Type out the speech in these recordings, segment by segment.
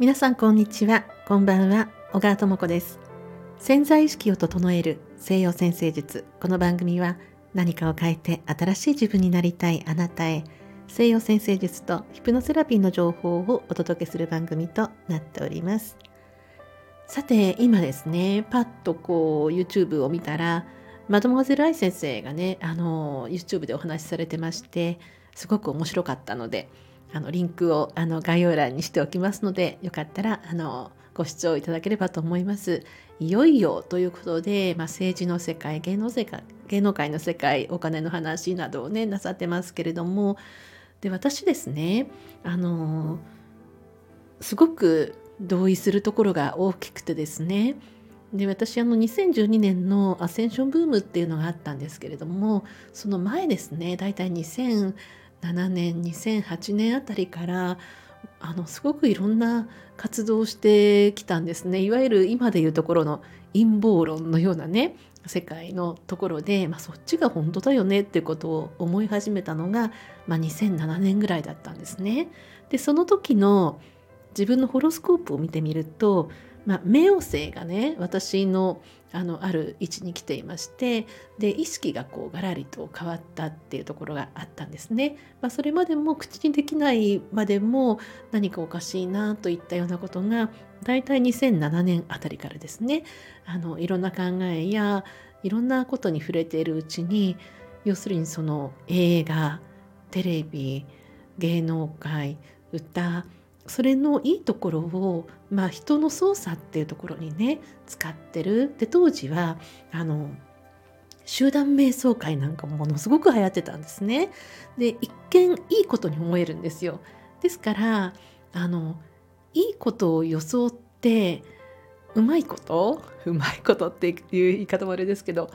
皆さんこんにちは。こんばんは。小川智子です。潜在意識を整える西洋先生術。この番組は何かを変えて新しい自分になりたいあなたへ西洋先生術とヒプノセラピーの情報をお届けする番組となっております。さて今ですねパッとこう YouTube を見たらマドモアゼル愛先生がねあの YouTube でお話しされてましてすごく面白かったのであのリンクをあの概要欄にしておきますのでよかったらあのご視聴いただければと思います。いよいよということで、まあ、政治の世界芸能世界芸能界の世界お金の話などをねなさってますけれどもで私ですねあのすごく同意するところが大きくてですねで私あの2012年のアセンションブームっていうのがあったんですけれどもその前ですねだいたい2000 2007年2008年あたりからあのすごくいろんな活動をしてきたんですねいわゆる今でいうところの陰謀論のようなね世界のところで、まあ、そっちが本当だよねっていうことを思い始めたのが、まあ、2007年ぐらいだったんですね。でその時の自分のホロスコープを見てみるとまあ、冥王星がね私のあのある位置に来ていましてで意識がこうガラリと変わったっていうところがあったんですね。まあ、それまでも口にできないまでも何かおかしいなといったようなことが大体2007年あたりからですねあのいろんな考えやいろんなことに触れているうちに要するにその映画テレビ芸能界歌それのいいところを、まあ、人の操作っていうところにね使ってるで当時はあの集団瞑想会なんかもものすごく流行ってたんですね。で一見いいことに思えるんですよ。ですからあのいいことを装ってうまいことうまいことっていう言い方もあれですけど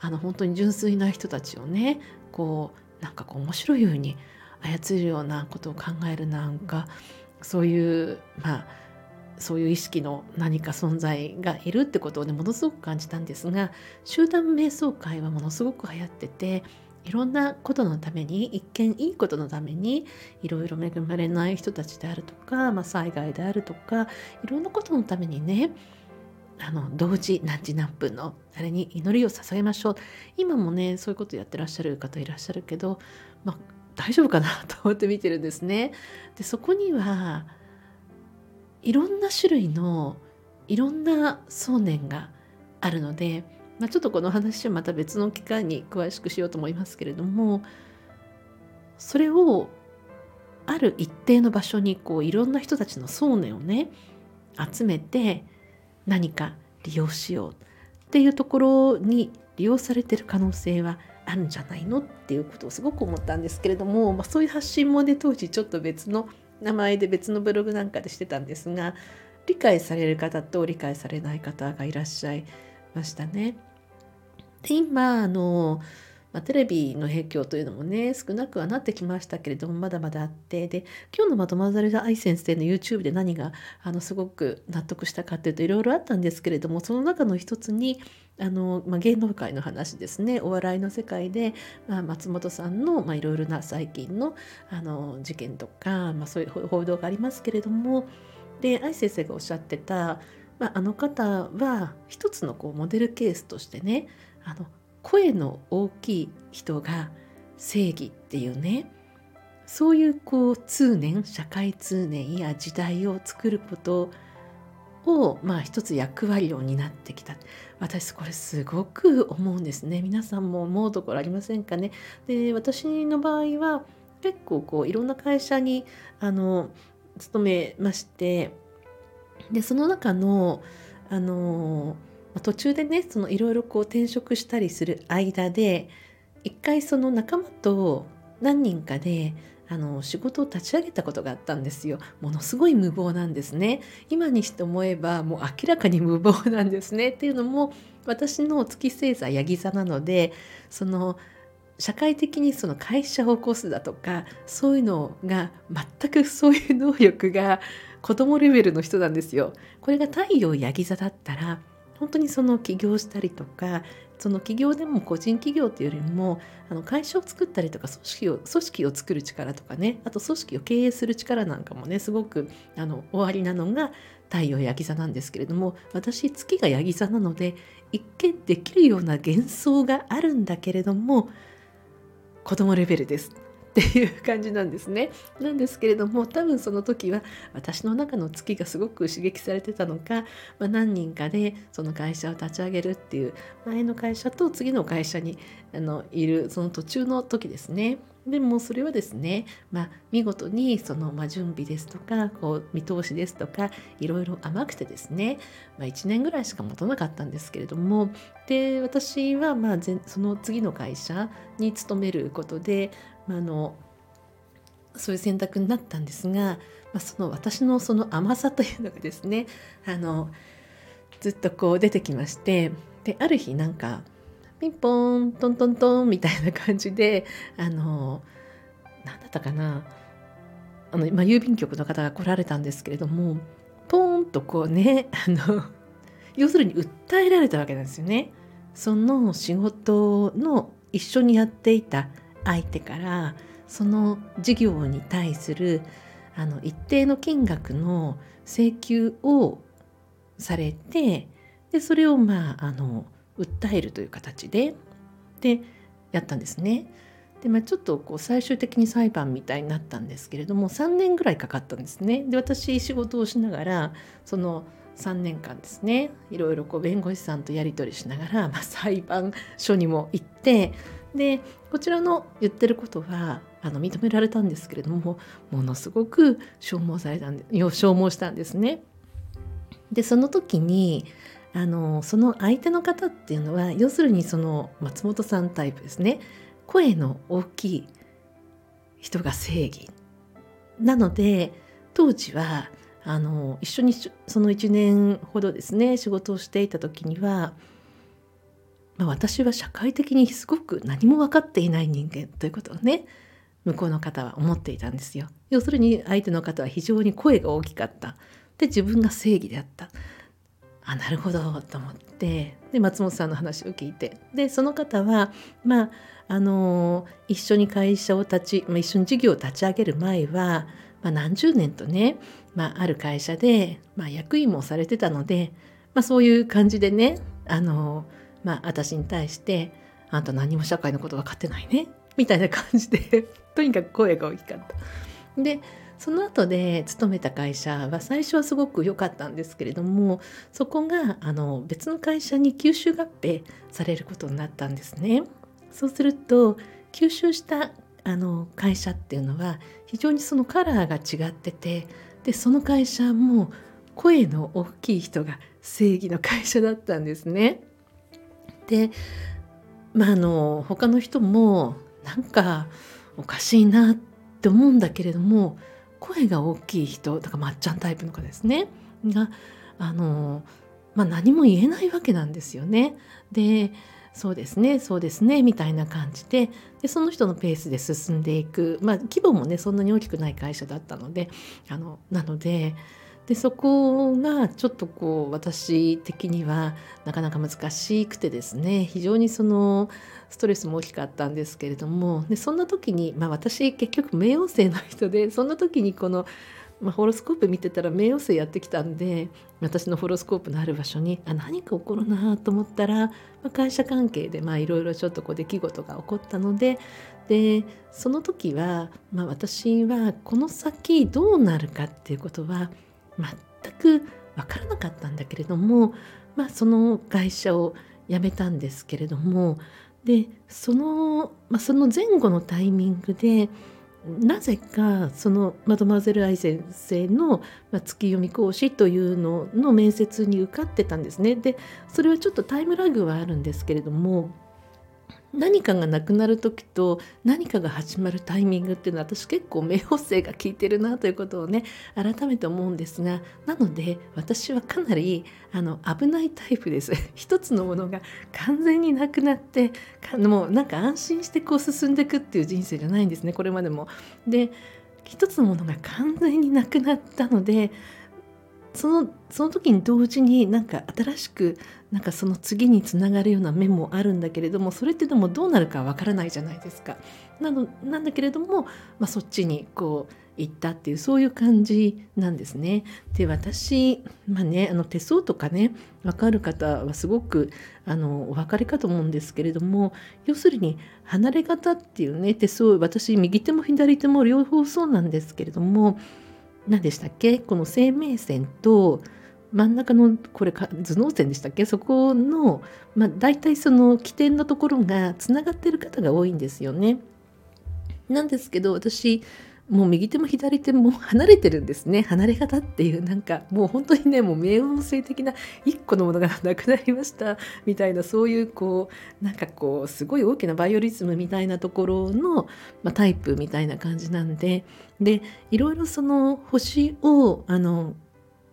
あの本当に純粋な人たちをねこうなんかこう面白いように操るようなことを考えるなんかそういうまあそういう意識の何か存在がいるってことをねものすごく感じたんですが集団瞑想会はものすごく流行ってていろんなことのために一見いいことのためにいろいろ恵まれない人たちであるとか、まあ、災害であるとかいろんなことのためにねあの同時何時何分のあれに祈りを捧げましょう。今もねそういうことやってらっしゃる方いらっしゃるけど、まあ、大丈夫かなと思って見てるんですね。でそこにはいろんな種類のいろんな想念があるので、まあ、ちょっとこの話はまた別の機会に詳しくしようと思いますけれどもそれをある一定の場所にこういろんな人たちの想念をね集めて何か利用しようっていうところに利用されてる可能性はあるんじゃないの？っていうことをすごく思ったんですけれども、まあ、そういう発信もね当時ちょっと別の名前で別のブログなんかでしてたんですが理解される方と理解されない方がいらっしゃいましたね。で今あのまあ、テレビの影響というのもね少なくはなってきましたけれどもまだまだあってで今日のまとまざる愛先生の YouTube で何があのすごく納得したかっていうといろいろあったんですけれどもその中の一つにあの、まあ、芸能界の話ですね。お笑いの世界で、まあ、松本さんのいろいろな最近のあの事件とか、まあ、そういう報道がありますけれどもで愛先生がおっしゃってた、まあ、あの方は一つのこうモデルケースとしてねあの声の大きい人が正義っていうね。そういうこう通念社会通念や時代を作ることをまあ一つ役割を担ってきた。私これすごく思うんですね。皆さんも思うところありませんかね。で私の場合は結構こういろんな会社にあの勤めまして。でその中のあの途中でねいろいろ転職したりする間で一回その仲間と何人かであの仕事を立ち上げたことがあったんですよ。ものすごい無謀なんですね。今にして思えばもう明らかに無謀なんですね。っていうのも私の月星座ヤギ座なのでその社会的にその会社を起こすだとかそういうのが全くそういう能力が子供レベルの人なんですよ。これが太陽ヤギ座だったら本当にその起業したりとかその企業でも個人企業っていうよりもあの会社を作ったりとか組織を組織を作る力とかねあと組織を経営する力なんかもねすごくあの終わりなのが太陽ヤギ座なんですけれども私月がヤギ座なので一見できるような幻想があるんだけれども子供レベルです。っていう感じなんですね。なんですけれども多分その時は私の中の月がすごく刺激されてたのか、まあ、何人かでその会社を立ち上げるっていう前の会社と次の会社にあのいるその途中の時ですね。でもそれはですね、まあ、見事にその、まあ、準備ですとかこう見通しですとかいろいろ甘くてですね、まあ、1年ぐらいしか持たなかったんですけれどもで私はまあその次の会社に勤めることで、あのそういう選択になったんですが、まあ、その私のその甘さというのがですねあのずっとこう出てきましてである日なんかピンポーントントントンみたいな感じであの何だったかなあの、まあ、郵便局の方が来られたんですけれどもポーンとこうねあの要するに訴えられたわけなんですよね。その仕事の一緒にやっていた相手からその事業に対するあの一定の金額の請求をされてでそれをまああの訴えるという形ででやったんですね。でまあ、ちょっとこう最終的に裁判みたいになったんですけれども3年ぐらいかかったんですね。で私仕事をしながらその3年間ですねいろいろこう弁護士さんとやり取りしながら、まあ、裁判所にも行ってでこちらの言ってることはあの認められたんですけれどもものすごく消耗されたんで消耗したんですね。でその時にあのその相手の方っていうのは要するにその松本さんタイプですね声の大きい人が正義なので当時はあの一緒にその1年ほどですね仕事をしていた時には、まあ、私は社会的にすごく何も分かっていない人間ということをね向こうの方は思っていたんですよ。要するに相手の方は非常に声が大きかった。で自分が正義であった。あなるほどと思って。で松本さんの話を聞いて。でその方はまああの一緒に会社を立ち、まあ、一緒に事業を立ち上げる前は、まあ、何十年とね、まあ、ある会社で、まあ、役員もされてたので、まあ、そういう感じでねあの、まあ、私に対して「あんた何も社会のこと分かってないね」みたいな感じで とにかく声が大きかった。でその後で勤めた会社は最初はすごく良かったんですけれどもそこがあの別の会社に吸収合併されることになったんですね。そうすると吸収したあの会社っていうのは非常にそのカラーが違っててでその会社も声の大きい人が正義の会社だったんですね。でまああの他の人もなんかおかしいなって思うんだけれども声が大きい人だからまっちゃんタイプの子ですねがあの、まあ、何も言えないわけなんですよね。でそうですねそうですねみたいな感じででその人のペースで進んでいく、まあ、規模もねそんなに大きくない会社だったのであのなのででそこがちょっとこう私的にはなかなか難しくてですね非常にそのストレスも大きかったんですけれどもでそんな時に、まあ、私結局冥王星の人でそんな時にこの、まあ、ホロスコープ見てたら冥王星やってきたんで私のホロスコープのある場所にあ何か起こるなと思ったら、まあ、会社関係でいろいろちょっとこう出来事が起こったのででその時は、まあ、私はこの先どうなるかっていうことは全く分からなかったんだけれども、まあ、その会社を辞めたんですけれどもでその,、まあ、その前後のタイミングでなぜかそのマドマゼル愛先生の月読み講師というのの面接に受かってたんですね。でそれはちょっとタイムラグはあるんですけれども何かがなくなる時と何かが始まるタイミングっていうのは私結構冥王星が効いてるなということをね改めて思うんですがなので私はかなりあの危ないタイプです 一つのものが完全になくなってもうなんか安心してこう進んでいくっていう人生じゃないんですねこれまでも。で一つのものが完全になくなったのでそのその時に同時になんか新しくなんかその次につながるような面もあるんだけれどもそれってでもどうなるかわからないじゃないですか。なのなんだけれども、まあ、そっちにこう行ったっていうそういう感じなんですね。で私まあねあの手相とかね分かる方はすごくあのお分かりかと思うんですけれども要するに離れ方っていうね手相私右手も左手も両方そうなんですけれども何でしたっけ？この生命線と真ん中のこれ頭脳線でしたっけ？そこの、まあ、大体その起点のところがつながってる方が多いんですよね。なんですけど私もう右手も左手も離れてるんですね。離れ方っていうなんかもう本当にねもう冥王星的な一個のものがなくなりました。みたいなそういうこうなんかこうすごい大きなバイオリズムみたいなところの、まあ、タイプみたいな感じなんで。でいろいろその星をあの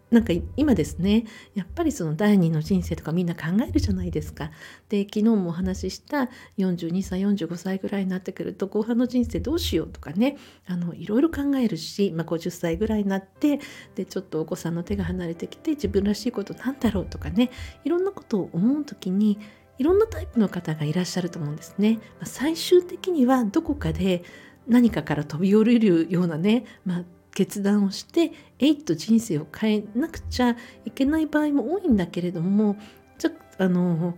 なんか今ですねやっぱりその第二の人生とかみんな考えるじゃないですか。で昨日もお話しした42歳45歳ぐらいになってくると後半の人生どうしようとかねあのいろいろ考えるし、まあ、50歳ぐらいになってでちょっとお子さんの手が離れてきて自分らしいことなんだろうとかねいろんなことを思う時にいろんなタイプの方がいらっしゃると思うんですね。まあ、最終的にはどこかで何かから飛び降りるようなね、まあ、決断をしてえいっと人生を変えなくちゃいけない場合も多いんだけれどもちょあの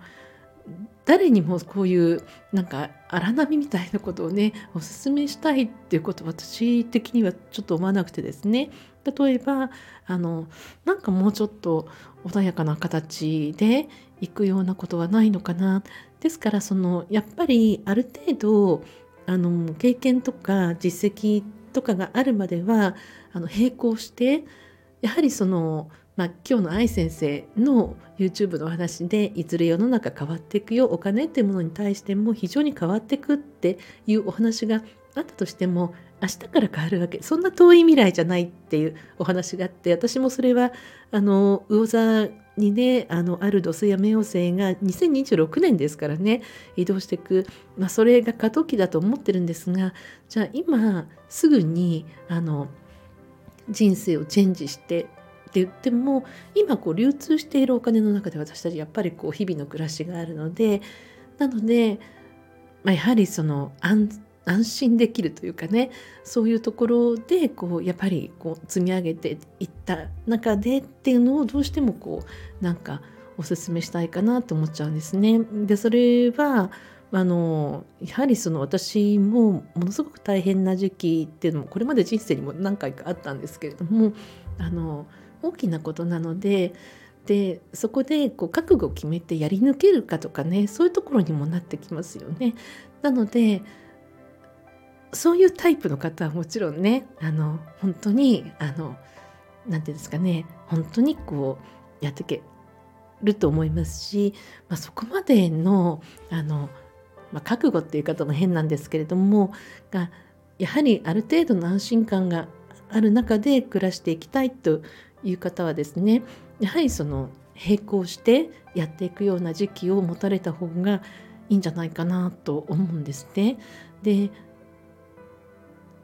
誰にもこういうなんか荒波みたいなことをねおすすめしたいっていうこと私的にはちょっと思わなくてですね。例えばあのなんかもうちょっと穏やかな形で行くようなことはないのかな。ですからそのやっぱりある程度あの経験とか実績とかがあるまではあの並行してやはりその、まあ、今日の愛先生の YouTube のお話でいずれ世の中変わっていくよお金っていうものに対しても非常に変わっていくっていうお話があったとしても明日から変わるわけ。そんな遠い未来じゃないっていうお話があって私もそれはあの魚座にねあのある土星や冥王星が2026年ですからね移動していく、まあ、それが過渡期だと思ってるんですがじゃあ今すぐにあの人生をチェンジしてって言っても今こう流通しているお金の中で私たちやっぱりこう日々の暮らしがあるのでなので、まあ、やはりその安安心できるというかねそういうところでこうやっぱりこう積み上げていった中でっていうのをどうしてもこうなんかおすすめしたいかなと思っちゃうんですね。でそれはあのやはりその私もものすごく大変な時期っていうのもこれまで人生にも何回かあったんですけれどもあの大きなことなのででそこでこう覚悟を決めてやり抜けるかとかねそういうところにもなってきますよね。なのでそういうタイプの方はもちろんねあの本当にあの何て言うんですかね本当にこうやっていけると思いますし、まあ、そこまでのあの、まあ、覚悟っていう方も変なんですけれどもがやはりある程度の安心感がある中で暮らしていきたいという方はですねやはりその並行してやっていくような時期を持たれた方がいいんじゃないかなと思うんですね。で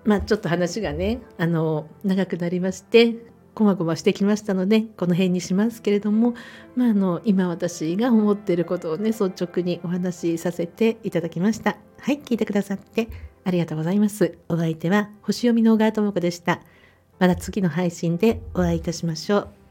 まあちょっと話がねあの長くなりましてこまごましてきましたのでこの辺にしますけれども、まあ、あの今私が思っていることをね率直にお話しさせていただきました。はい聞いてくださってありがとうございます。お相手は星読みの小川智子でした。また次の配信でお会いいたしましょう。